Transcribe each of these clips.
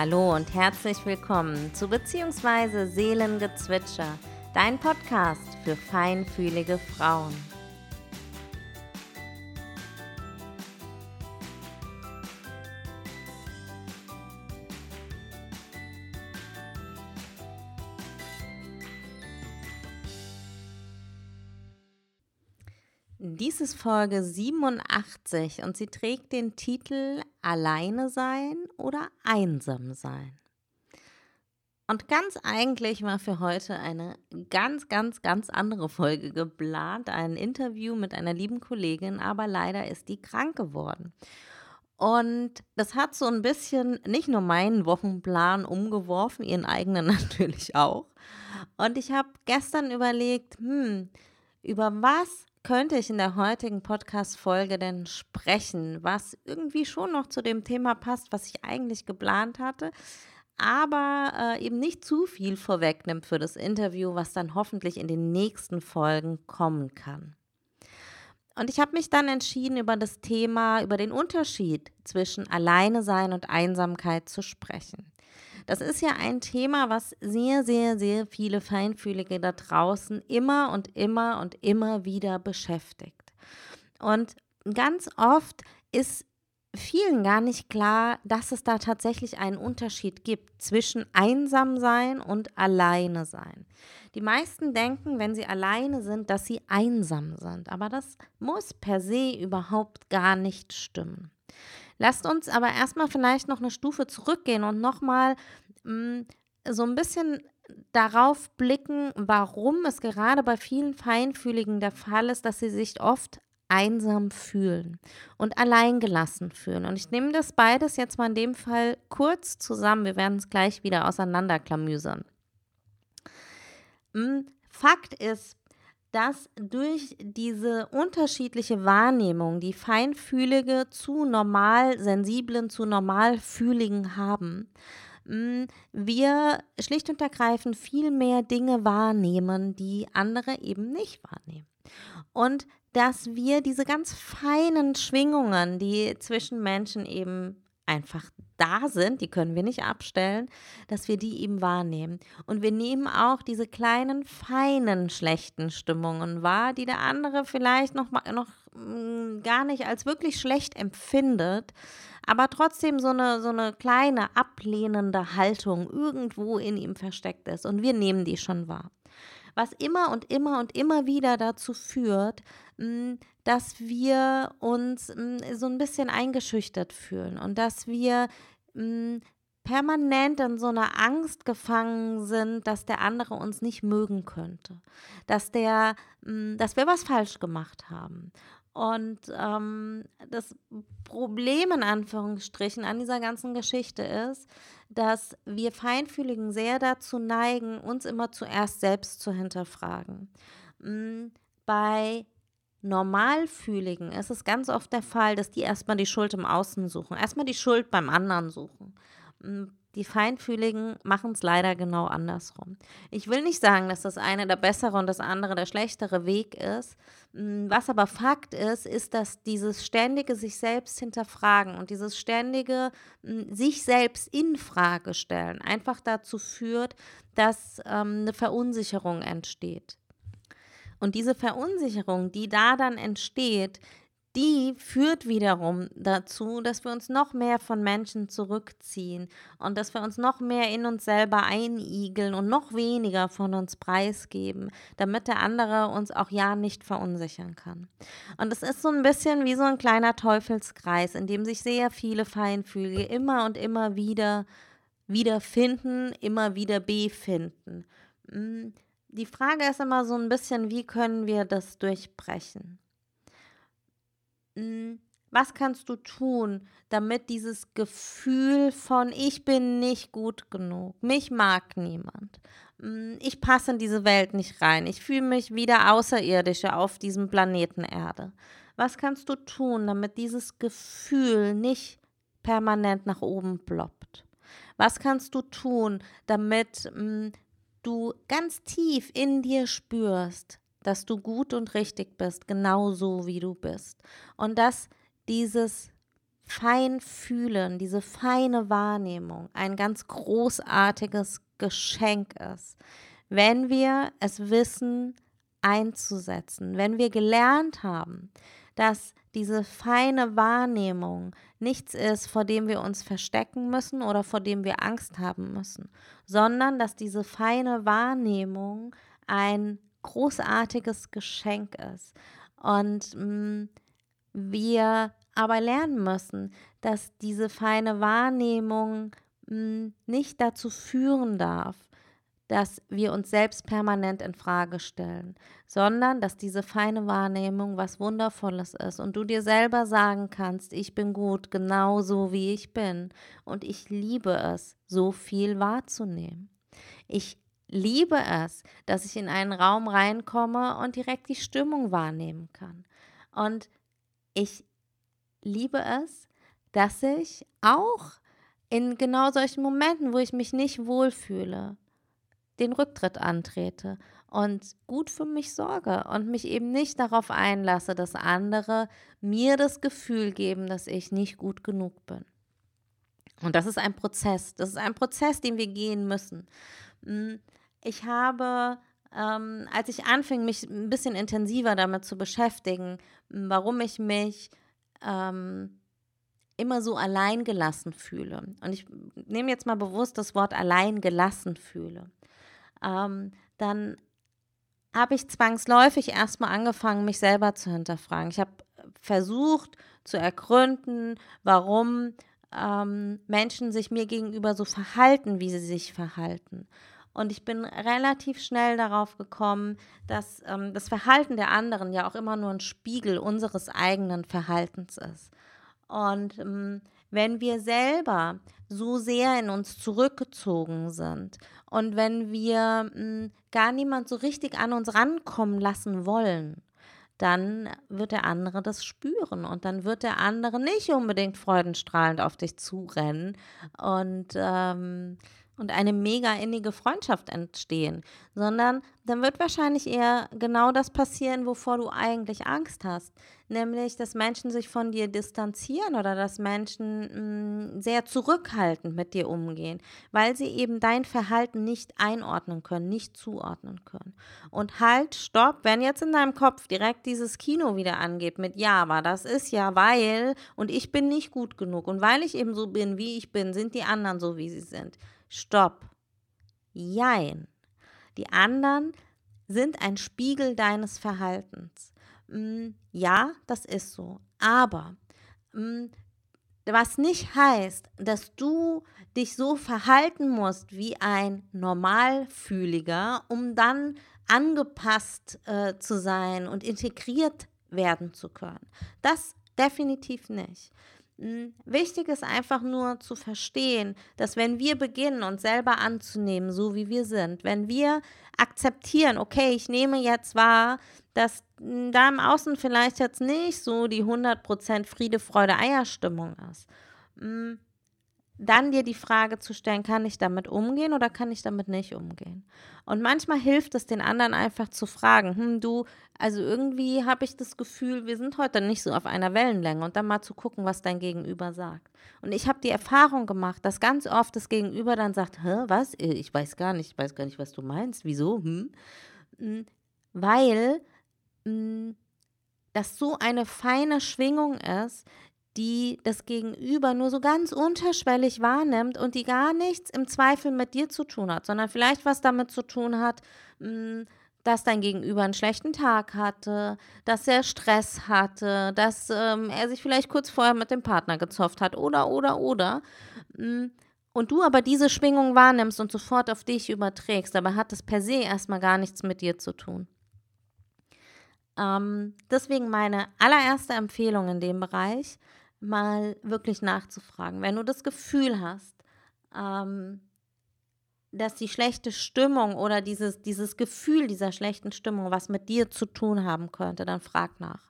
Hallo und herzlich willkommen zu Beziehungsweise Seelengezwitscher, dein Podcast für feinfühlige Frauen. Folge 87 und sie trägt den Titel Alleine sein oder einsam sein. Und ganz eigentlich war für heute eine ganz, ganz, ganz andere Folge geplant, ein Interview mit einer lieben Kollegin, aber leider ist die krank geworden. Und das hat so ein bisschen nicht nur meinen Wochenplan umgeworfen, ihren eigenen natürlich auch. Und ich habe gestern überlegt, hm, über was könnte ich in der heutigen Podcast-Folge denn sprechen, was irgendwie schon noch zu dem Thema passt, was ich eigentlich geplant hatte, aber äh, eben nicht zu viel vorwegnimmt für das Interview, was dann hoffentlich in den nächsten Folgen kommen kann. Und ich habe mich dann entschieden, über das Thema, über den Unterschied zwischen Alleine sein und Einsamkeit zu sprechen. Das ist ja ein Thema, was sehr, sehr, sehr viele Feinfühlige da draußen immer und immer und immer wieder beschäftigt. Und ganz oft ist vielen gar nicht klar, dass es da tatsächlich einen Unterschied gibt zwischen einsam sein und alleine sein. Die meisten denken, wenn sie alleine sind, dass sie einsam sind, aber das muss per se überhaupt gar nicht stimmen. Lasst uns aber erstmal vielleicht noch eine Stufe zurückgehen und nochmal mm, so ein bisschen darauf blicken, warum es gerade bei vielen Feinfühligen der Fall ist, dass sie sich oft einsam fühlen und alleingelassen fühlen. Und ich nehme das beides jetzt mal in dem Fall kurz zusammen. Wir werden es gleich wieder auseinanderklamüsern. Mm, Fakt ist, dass durch diese unterschiedliche Wahrnehmung, die Feinfühlige zu normal sensiblen, zu normalfühligen haben, mm, wir schlicht und ergreifend viel mehr Dinge wahrnehmen, die andere eben nicht wahrnehmen. Und dass wir diese ganz feinen Schwingungen, die zwischen Menschen eben einfach da sind, die können wir nicht abstellen, dass wir die eben wahrnehmen. Und wir nehmen auch diese kleinen, feinen, schlechten Stimmungen wahr, die der andere vielleicht noch, noch mm, gar nicht als wirklich schlecht empfindet, aber trotzdem so eine, so eine kleine ablehnende Haltung irgendwo in ihm versteckt ist. Und wir nehmen die schon wahr was immer und immer und immer wieder dazu führt, mm, dass wir uns mm, so ein bisschen eingeschüchtert fühlen und dass wir mm, permanent in so einer Angst gefangen sind, dass der andere uns nicht mögen könnte, dass der, dass wir was falsch gemacht haben. Und ähm, das Problem in Anführungsstrichen an dieser ganzen Geschichte ist, dass wir Feinfühligen sehr dazu neigen, uns immer zuerst selbst zu hinterfragen. Hm, bei Normalfühligen ist es ganz oft der Fall, dass die erstmal die Schuld im Außen suchen, erstmal die Schuld beim anderen suchen. Die Feinfühligen machen es leider genau andersrum. Ich will nicht sagen, dass das eine der bessere und das andere der schlechtere Weg ist. Hm, was aber Fakt ist, ist, dass dieses ständige sich selbst hinterfragen und dieses ständige hm, sich selbst in Frage stellen einfach dazu führt, dass ähm, eine Verunsicherung entsteht. Und diese Verunsicherung, die da dann entsteht, die führt wiederum dazu, dass wir uns noch mehr von Menschen zurückziehen und dass wir uns noch mehr in uns selber einigeln und noch weniger von uns preisgeben, damit der andere uns auch ja nicht verunsichern kann. Und es ist so ein bisschen wie so ein kleiner Teufelskreis, in dem sich sehr viele Feinfüge immer und immer wieder wiederfinden, immer wieder befinden. Hm, die Frage ist immer so ein bisschen, wie können wir das durchbrechen? Hm, was kannst du tun, damit dieses Gefühl von ich bin nicht gut genug, mich mag niemand, hm, ich passe in diese Welt nicht rein, ich fühle mich wie der Außerirdische auf diesem Planeten Erde. Was kannst du tun, damit dieses Gefühl nicht permanent nach oben ploppt? Was kannst du tun, damit mh, hm, du ganz tief in dir spürst, dass du gut und richtig bist, genau so wie du bist. Und dass dieses Feinfühlen, diese feine Wahrnehmung ein ganz großartiges Geschenk ist, wenn wir es wissen einzusetzen, wenn wir gelernt haben, dass diese feine Wahrnehmung nichts ist, vor dem wir uns verstecken müssen oder vor dem wir Angst haben müssen, sondern dass diese feine Wahrnehmung ein großartiges Geschenk ist. Und mh, mm, wir aber lernen müssen, dass diese feine Wahrnehmung mh, hm, nicht dazu führen darf, dass wir uns selbst permanent in Frage stellen, sondern dass diese feine Wahrnehmung was Wundervolles ist und du dir selber sagen kannst, ich bin gut, genauso wie ich bin und ich liebe es, so viel wahrzunehmen. Ich liebe es, dass ich in einen Raum reinkomme und direkt die Stimmung wahrnehmen kann. Und ich liebe es, dass ich auch in genau solchen Momenten, wo ich mich nicht wohlfühle, den Rücktritt antrete und gut für mich sorge und mich eben nicht darauf einlasse, dass andere mir das Gefühl geben, dass ich nicht gut genug bin. Und das ist ein Prozess. Das ist ein Prozess, den wir gehen müssen. Ich habe, ähm, als ich anfing, mich ein bisschen intensiver damit zu beschäftigen, warum ich mich ähm, immer so allein gelassen fühle. Und ich nehme jetzt mal bewusst das Wort allein gelassen fühle. Ähm, dann habe ich zwangsläufig erstmal angefangen, mich selber zu hinterfragen. Ich habe versucht zu ergründen, warum ähm, Menschen sich mir gegenüber so verhalten, wie sie sich verhalten. Und ich bin relativ schnell darauf gekommen, dass ähm, das Verhalten der anderen ja auch immer nur ein Spiegel unseres eigenen Verhaltens ist. Und ähm, wenn wir selber so sehr in uns zurückgezogen sind und wenn wir ähm, gar niemand so richtig an uns rankommen lassen wollen, dann wird der andere das spüren und dann wird der andere nicht unbedingt freudenstrahlend auf dich zurennen und ähm, und eine mega innige Freundschaft entstehen, sondern dann wird wahrscheinlich eher genau das passieren, wovor du eigentlich Angst hast, nämlich dass Menschen sich von dir distanzieren oder dass Menschen mh, mm, sehr zurückhaltend mit dir umgehen, weil sie eben dein Verhalten nicht einordnen können, nicht zuordnen können. Und halt, stopp, wenn jetzt in deinem Kopf direkt dieses Kino wieder angeht mit ja, aber das ist ja weil und ich bin nicht gut genug und weil ich eben so bin, wie ich bin, sind die anderen so, wie sie sind Stopp. Jein. Die anderen sind ein Spiegel deines Verhaltens. Mm, ja, das ist so. Aber mm, was nicht heißt, dass du dich so verhalten musst wie ein Normalfühliger, um dann angepasst äh, zu sein und integriert werden zu können. Das definitiv nicht. Hm, wichtig ist einfach nur zu verstehen, dass wenn wir beginnen, uns selber anzunehmen, so wie wir sind, wenn wir akzeptieren, okay, ich nehme jetzt wahr, dass hm, da im Außen vielleicht jetzt nicht so die 100% Friede, Freude, Eierstimmung ist, hm, dann dir die Frage zu stellen, kann ich damit umgehen oder kann ich damit nicht umgehen? Und manchmal hilft es den anderen einfach zu fragen, hm, du, also irgendwie habe ich das Gefühl, wir sind heute nicht so auf einer Wellenlänge und dann mal zu gucken, was dein Gegenüber sagt. Und ich habe die Erfahrung gemacht, dass ganz oft das Gegenüber dann sagt, hä, was? Ich weiß gar nicht, ich weiß gar nicht, was du meinst. Wieso? Hm? hm weil hm, das so eine feine Schwingung ist, die das Gegenüber nur so ganz unterschwellig wahrnimmt und die gar nichts im Zweifel mit dir zu tun hat, sondern vielleicht was damit zu tun hat, hm, dass dein Gegenüber einen schlechten Tag hatte, dass er Stress hatte, dass ähm, er sich vielleicht kurz vorher mit dem Partner gezofft hat oder, oder, oder. Hm, und du aber diese Schwingung wahrnimmst und sofort auf dich überträgst, aber hat es per se erstmal gar nichts mit dir zu tun. Ähm, deswegen meine allererste Empfehlung in dem Bereich, mal wirklich nachzufragen. Wenn du das Gefühl hast, ähm, dass die schlechte Stimmung oder dieses, dieses Gefühl dieser schlechten Stimmung was mit dir zu tun haben könnte, dann frag nach.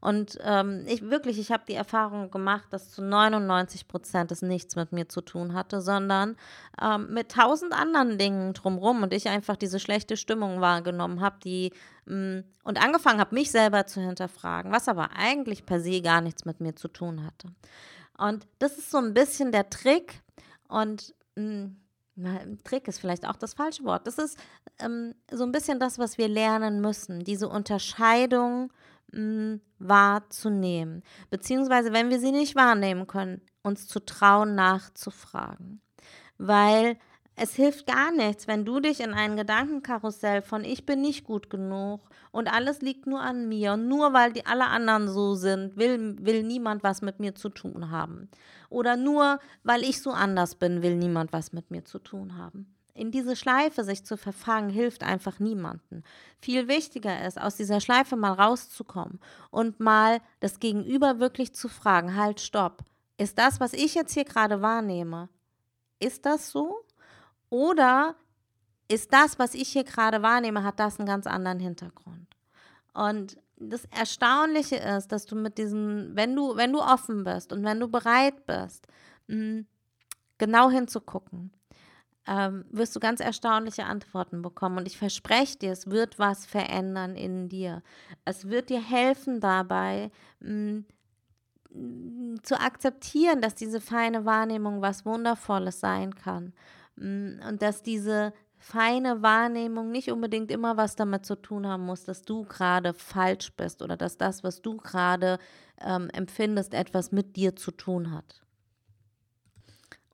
Und ähm, ich wirklich, ich habe die Erfahrung gemacht, dass zu 99 Prozent es nichts mit mir zu tun hatte, sondern ähm, mit tausend anderen Dingen drumherum und ich einfach diese schlechte Stimmung wahrgenommen habe, die mm, und angefangen habe, mich selber zu hinterfragen, was aber eigentlich per se gar nichts mit mir zu tun hatte. Und das ist so ein bisschen der Trick. Und mh, hm, na, Trick ist vielleicht auch das falsche Wort. Das ist ähm, so ein bisschen das, was wir lernen müssen, diese Unterscheidung hm, wahrzunehmen. Beziehungsweise, wenn wir sie nicht wahrnehmen können, uns zu trauen, nachzufragen. Weil es hilft gar nichts, wenn du dich in ein Gedankenkarussell von ich bin nicht gut genug und alles liegt nur an mir und nur weil die alle anderen so sind, will, will niemand was mit mir zu tun haben. Oder nur weil ich so anders bin, will niemand was mit mir zu tun haben. In diese Schleife sich zu verfangen, hilft einfach niemanden. Viel wichtiger ist, aus dieser Schleife mal rauszukommen und mal das Gegenüber wirklich zu fragen, halt, stopp. Ist das, was ich jetzt hier gerade wahrnehme, ist das so? Oder ist das, was ich hier gerade wahrnehme, hat das einen ganz anderen Hintergrund? Und das Erstaunliche ist, dass du mit diesem, wenn du, wenn du offen bist und wenn du bereit bist, hm, genau hinzugucken, ähm, wirst du ganz erstaunliche Antworten bekommen. Und ich verspreche dir, es wird was verändern in dir. Es wird dir helfen dabei, mh, hm, zu akzeptieren, dass diese feine Wahrnehmung was Wundervolles sein kann. Mm, und dass diese feine Wahrnehmung nicht unbedingt immer was damit zu tun haben muss, dass du gerade falsch bist oder dass das, was du gerade ähm, empfindest, etwas mit dir zu tun hat.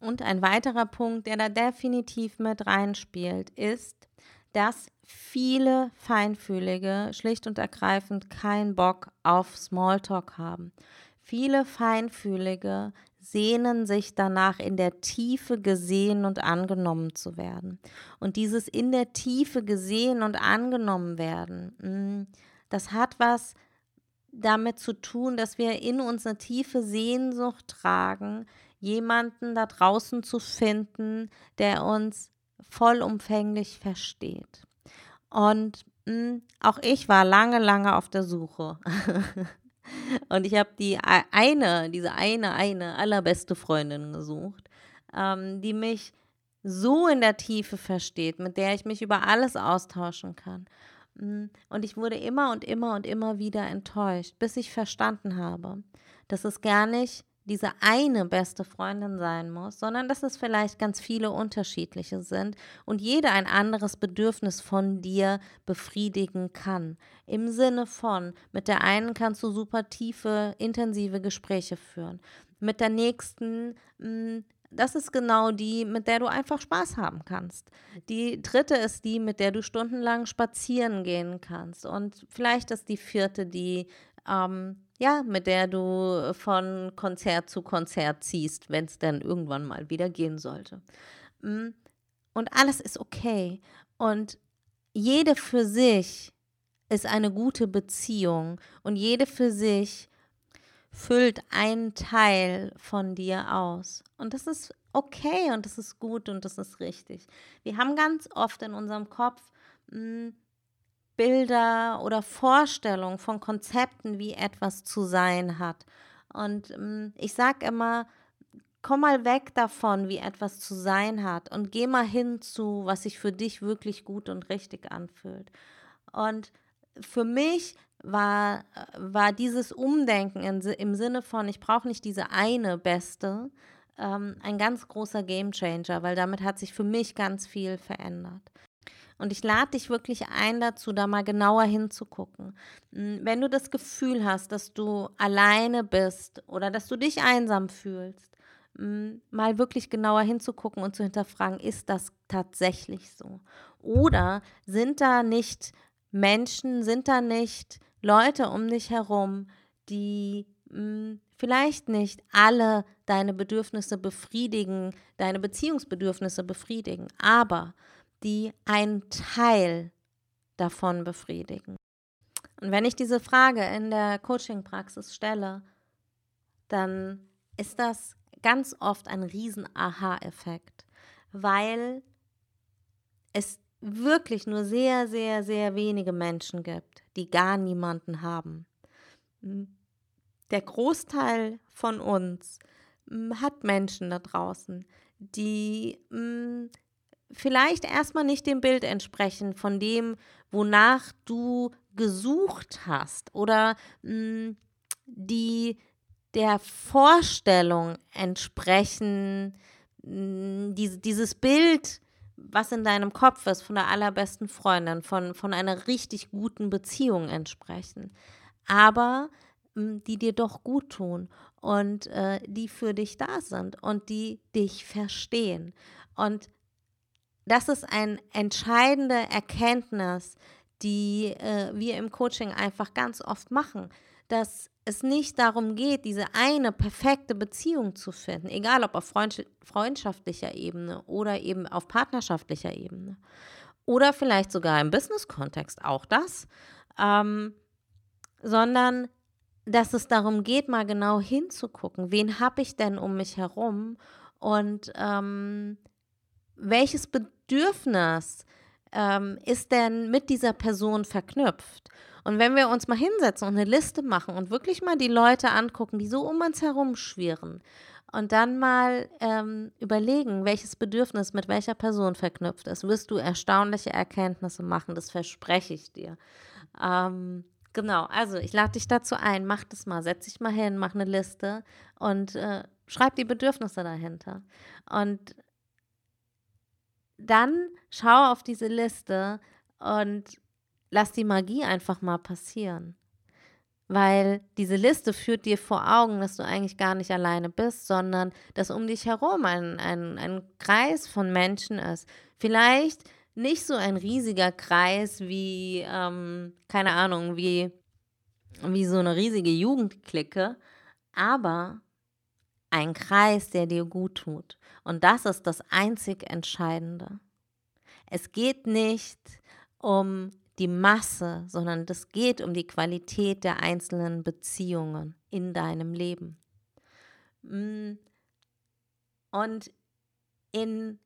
Und ein weiterer Punkt, der da definitiv mit reinspielt, ist, dass viele Feinfühlige schlicht und ergreifend keinen Bock auf Smalltalk haben. Viele Feinfühlige sehnen sich danach, in der Tiefe gesehen und angenommen zu werden. Und dieses in der Tiefe gesehen und angenommen werden, mm, das hat was damit zu tun, dass wir in uns eine tiefe Sehnsucht tragen, jemanden da draußen zu finden, der uns vollumfänglich versteht. Und mh, mm, auch ich war lange, lange auf der Suche. Und ich habe die eine, diese eine, eine allerbeste Freundin gesucht, ähm, die mich so in der Tiefe versteht, mit der ich mich über alles austauschen kann. Mm, und ich wurde immer und immer und immer wieder enttäuscht, bis ich verstanden habe, dass es gar nicht diese eine beste Freundin sein muss, sondern dass es vielleicht ganz viele unterschiedliche sind und jeder ein anderes Bedürfnis von dir befriedigen kann. Im Sinne von, mit der einen kannst du super tiefe, intensive Gespräche führen. Mit der nächsten hm, das ist genau die, mit der du einfach Spaß haben kannst. Die dritte ist die, mit der du stundenlang spazieren gehen kannst. Und vielleicht ist die vierte die, ähm, ja, mit der du von Konzert zu Konzert ziehst, wenn es dann irgendwann mal wieder gehen sollte. Mm, und alles ist okay. Und jede für sich ist eine gute Beziehung und jede für sich füllt einen Teil von dir aus. Und das ist okay und das ist gut und das ist richtig. Wir haben ganz oft in unserem Kopf mh, mm, Bilder oder Vorstellungen von Konzepten, wie etwas zu sein hat. Und ähm, ich sage immer, komm mal weg davon, wie etwas zu sein hat und geh mal hin zu, was sich für dich wirklich gut und richtig anfühlt. Und für mich war, war dieses Umdenken in, im Sinne von, ich brauche nicht diese eine beste, ähm, ein ganz großer Gamechanger, weil damit hat sich für mich ganz viel verändert. Und ich lade dich wirklich ein dazu, da mal genauer hinzugucken. Hm, wenn du das Gefühl hast, dass du alleine bist oder dass du dich einsam fühlst, hm, mal wirklich genauer hinzugucken und zu hinterfragen, ist das tatsächlich so? Oder sind da nicht Menschen, sind da nicht Leute um dich herum, die hm, vielleicht nicht alle deine Bedürfnisse befriedigen, deine Beziehungsbedürfnisse befriedigen, aber die einen Teil davon befriedigen. Und wenn ich diese Frage in der Coaching-Praxis stelle, dann ist das ganz oft ein riesen Aha-Effekt, weil es wirklich nur sehr, sehr, sehr wenige Menschen gibt, die gar niemanden haben. Der Großteil von uns hat Menschen da draußen, die vielleicht erstmal nicht dem Bild entsprechen von dem, wonach du gesucht hast oder mh, hm, die der Vorstellung entsprechen, diese, dieses Bild, was in deinem Kopf ist, von der allerbesten Freundin, von, von einer richtig guten Beziehung entsprechen. Aber die dir doch gut tun und äh, die für dich da sind und die dich verstehen. Und das ist eine entscheidende Erkenntnis, die äh, wir im Coaching einfach ganz oft machen, dass es nicht darum geht, diese eine perfekte Beziehung zu finden, egal ob auf freundschaftlicher Ebene oder eben auf partnerschaftlicher Ebene. Oder vielleicht sogar im Business-Kontext, auch das, ähm, sondern dass es darum geht, mal genau hinzugucken, wen habe ich denn um mich herum? Und ähm, welches Bedürfnis ähm, ist denn mit dieser Person verknüpft? Und wenn wir uns mal hinsetzen und eine Liste machen und wirklich mal die Leute angucken, die so um uns herum schwirren und dann mal ähm, überlegen, welches Bedürfnis mit welcher Person verknüpft ist, wirst du erstaunliche Erkenntnisse machen, das verspreche ich dir. Ähm, genau, also ich lade dich dazu ein, mach das mal, setz dich mal hin, mach eine Liste und äh, schreib die Bedürfnisse dahinter. Und dann schau auf diese Liste und lass die Magie einfach mal passieren. Weil diese Liste führt dir vor Augen, dass du eigentlich gar nicht alleine bist, sondern dass um dich herum ein, ein, ein Kreis von Menschen ist. Vielleicht nicht so ein riesiger Kreis wie, ähm, keine Ahnung, wie, wie so eine riesige Jugendklicke, aber ein Kreis, der dir gut tut. Und das ist das einzig Entscheidende. Es geht nicht um die Masse, sondern es geht um die Qualität der einzelnen Beziehungen in deinem Leben. Mm. Und in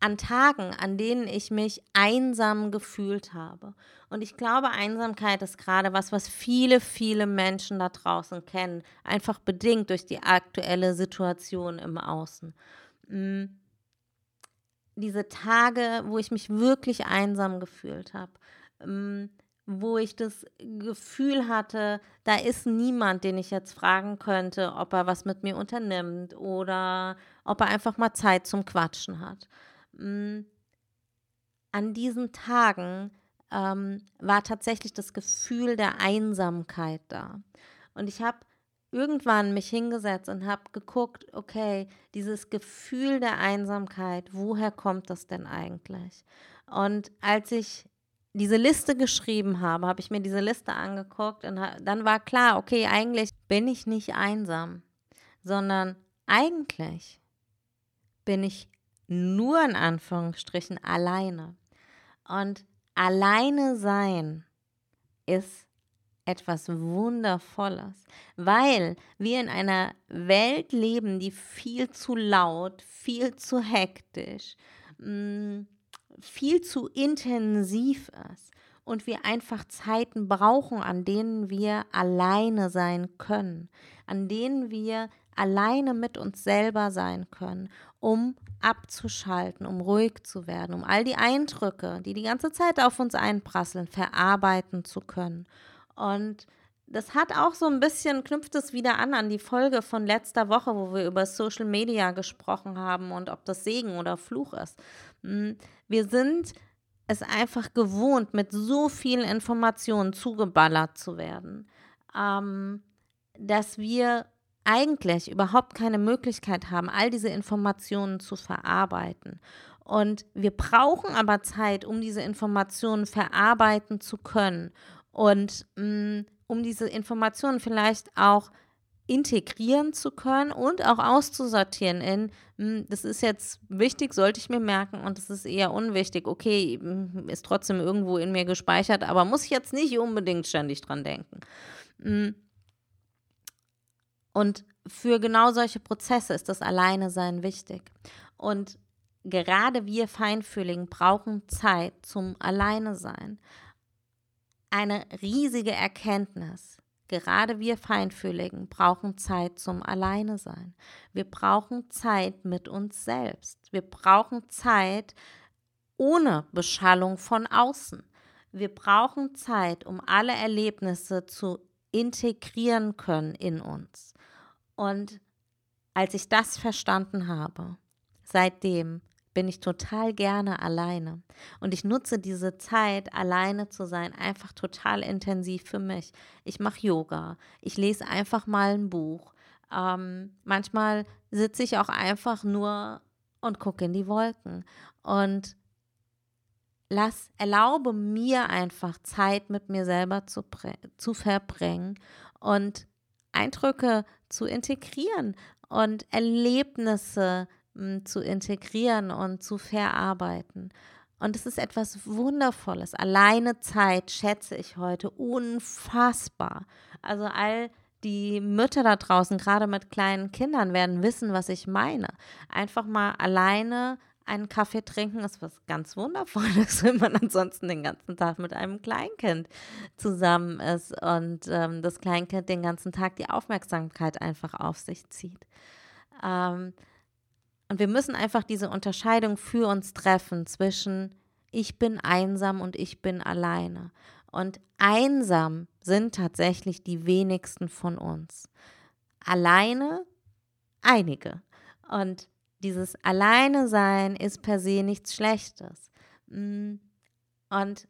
an Tagen, an denen ich mich einsam gefühlt habe. Und ich glaube, Einsamkeit ist gerade was, was viele, viele Menschen da draußen kennen, einfach bedingt durch die aktuelle Situation im Außen. Mm. Diese Tage, wo ich mich wirklich einsam gefühlt habe, mm, wo ich das Gefühl hatte, da ist niemand, den ich jetzt fragen könnte, ob er was mit mir unternimmt oder ob er einfach mal Zeit zum Quatschen hat. Mm, an diesen Tagen ähm, war tatsächlich das Gefühl der Einsamkeit da. Und ich habe irgendwann mich hingesetzt und habe geguckt, okay, dieses Gefühl der Einsamkeit, woher kommt das denn eigentlich? Und als ich diese Liste geschrieben habe, habe ich mir diese Liste angeguckt und dann war klar, okay, eigentlich bin ich nicht einsam, sondern eigentlich bin ich nur in Anführungsstrichen alleine. Und alleine sein ist etwas Wundervolles, weil wir in einer Welt leben, die viel zu laut, viel zu hektisch, mm, viel zu intensiv ist und wir einfach Zeiten brauchen, an denen wir alleine sein können, an denen wir alleine mit uns selber sein können, um abzuschalten, um ruhig zu werden, um all die Eindrücke, die die ganze Zeit auf uns einprasseln, verarbeiten zu können. Und das hat auch so ein bisschen, knüpft es wieder an an die Folge von letzter Woche, wo wir über Social Media gesprochen haben und ob das Segen oder Fluch ist. Hm, wir sind es einfach gewohnt, mit so vielen Informationen zugeballert zu werden, ähm, dass wir eigentlich überhaupt keine Möglichkeit haben, all diese Informationen zu verarbeiten. Und wir brauchen aber Zeit, um diese Informationen verarbeiten zu können und mh, mm, um diese Informationen vielleicht auch integrieren zu können und auch auszusortieren in, mm, das ist jetzt wichtig, sollte ich mir merken und das ist eher unwichtig. Okay, mh, ist trotzdem irgendwo in mir gespeichert, aber muss ich jetzt nicht unbedingt ständig dran denken. Und für genau solche Prozesse ist das Alleine-Sein wichtig. Und gerade wir Feinfühligen brauchen Zeit zum Alleine-Sein. Eine riesige Erkenntnis. Gerade wir Feinfühligen brauchen Zeit zum Alleine-Sein. Wir brauchen Zeit mit uns selbst. Wir brauchen Zeit ohne Beschallung von außen. Wir brauchen Zeit, um alle Erlebnisse zu integrieren können in uns. Und als ich das verstanden habe, seitdem bin ich total gerne alleine. Und ich nutze diese Zeit, alleine zu sein, einfach total intensiv für mich. Ich mache Yoga, ich lese einfach mal ein Buch. Ähm, manchmal sitze ich auch einfach nur und gucke in die Wolken. Und lass, erlaube mir einfach Zeit mit mir selber zu, zu verbringen und Eindrücke zu integrieren und Erlebnisse hm, zu integrieren und zu verarbeiten. Und es ist etwas Wundervolles. Alleine Zeit schätze ich heute unfassbar. Also all die Mütter da draußen, gerade mit kleinen Kindern, werden wissen, was ich meine. Einfach mal alleine einen Kaffee trinken ist was ganz Wundervolles, wenn man ansonsten den ganzen Tag mit einem Kleinkind zusammen ist und ähm, das Kleinkind den ganzen Tag die Aufmerksamkeit einfach auf sich zieht. Ähm, und wir müssen einfach diese Unterscheidung für uns treffen zwischen ich bin einsam und ich bin alleine. Und einsam sind tatsächlich die wenigsten von uns. Alleine einige. Und dieses Alleine sein ist per se nichts Schlechtes. Mm. Und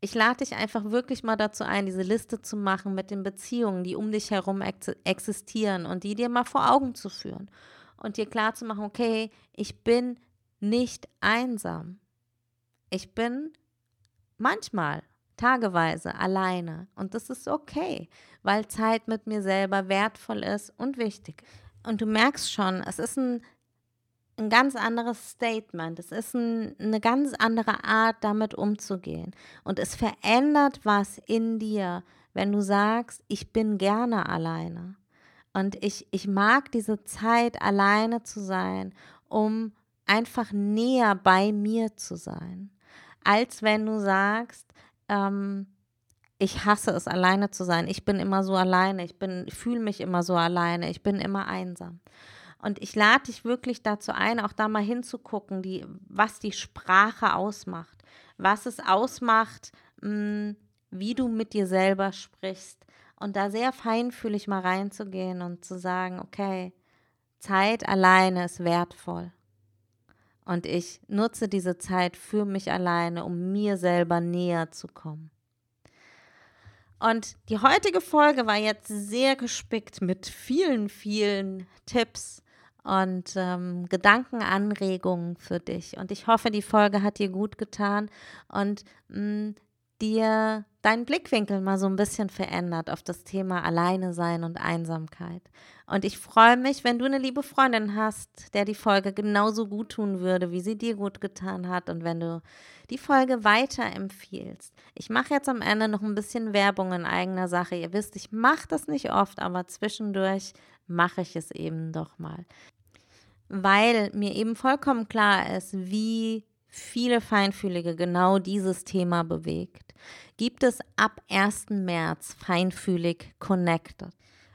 ich lade dich einfach wirklich mal dazu ein, diese Liste zu machen mit den Beziehungen, die um dich herum ex existieren und die dir mal vor Augen zu führen und dir klar zu machen, okay, ich bin nicht einsam. Ich bin manchmal tageweise alleine und das ist okay, weil Zeit mit mir selber wertvoll ist und wichtig. Und du merkst schon, es ist ein ein ganz anderes Statement. Es ist ein, eine ganz andere Art, damit umzugehen. Und es verändert was in dir, wenn du sagst, ich bin gerne alleine. Und ich, ich mag diese Zeit, alleine zu sein, um einfach näher bei mir zu sein. Als wenn du sagst, ähm, ich hasse es, alleine zu sein. Ich bin immer so alleine. Ich bin, fühle mich immer so alleine. Ich bin immer einsam. Und ich lade dich wirklich dazu ein, auch da mal hinzugucken, die, was die Sprache ausmacht, was es ausmacht, mh, hm, wie du mit dir selber sprichst. Und da sehr feinfühlig mal reinzugehen und zu sagen, okay, Zeit alleine ist wertvoll. Und ich nutze diese Zeit für mich alleine, um mir selber näher zu kommen. Und die heutige Folge war jetzt sehr gespickt mit vielen, vielen Tipps, und ähm, Gedankenanregungen für dich. Und ich hoffe, die Folge hat dir gut getan und mh, mm, dir deinen Blickwinkel mal so ein bisschen verändert auf das Thema Alleine sein und Einsamkeit. Und ich freue mich, wenn du eine liebe Freundin hast, der die Folge genauso gut tun würde, wie sie dir gut getan hat und wenn du die Folge weiterempfiehlst. Ich mache jetzt am Ende noch ein bisschen Werbung in eigener Sache. Ihr wisst, ich mache das nicht oft, aber zwischendurch mache ich es eben doch mal weil mir eben vollkommen klar ist, wie viele Feinfühlige genau dieses Thema bewegt, gibt es ab 1. März Feinfühlig Connected.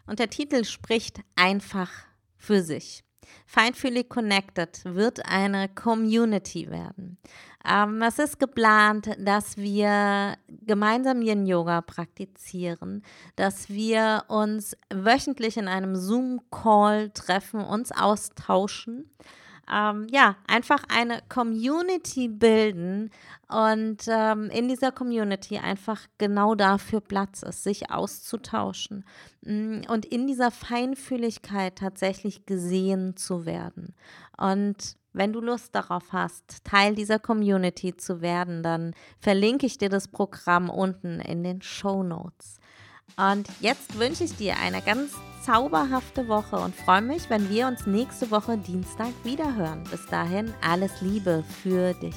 Und der Titel spricht einfach für sich. Feinfühlig Connected wird eine Community werden. Ähm, es ist geplant, dass wir gemeinsam Yin-Yoga praktizieren, dass wir uns wöchentlich in einem Zoom-Call treffen, uns austauschen ähm, ja, einfach eine Community bilden und ähm, in dieser Community einfach genau dafür Platz ist, sich auszutauschen mm, und in dieser Feinfühligkeit tatsächlich gesehen zu werden. Und wenn du Lust darauf hast, Teil dieser Community zu werden, dann verlinke ich dir das Programm unten in den Show Notes. Und jetzt wünsche ich dir eine ganz zauberhafte Woche und freue mich, wenn wir uns nächste Woche Dienstag wieder hören. Bis dahin alles Liebe für dich.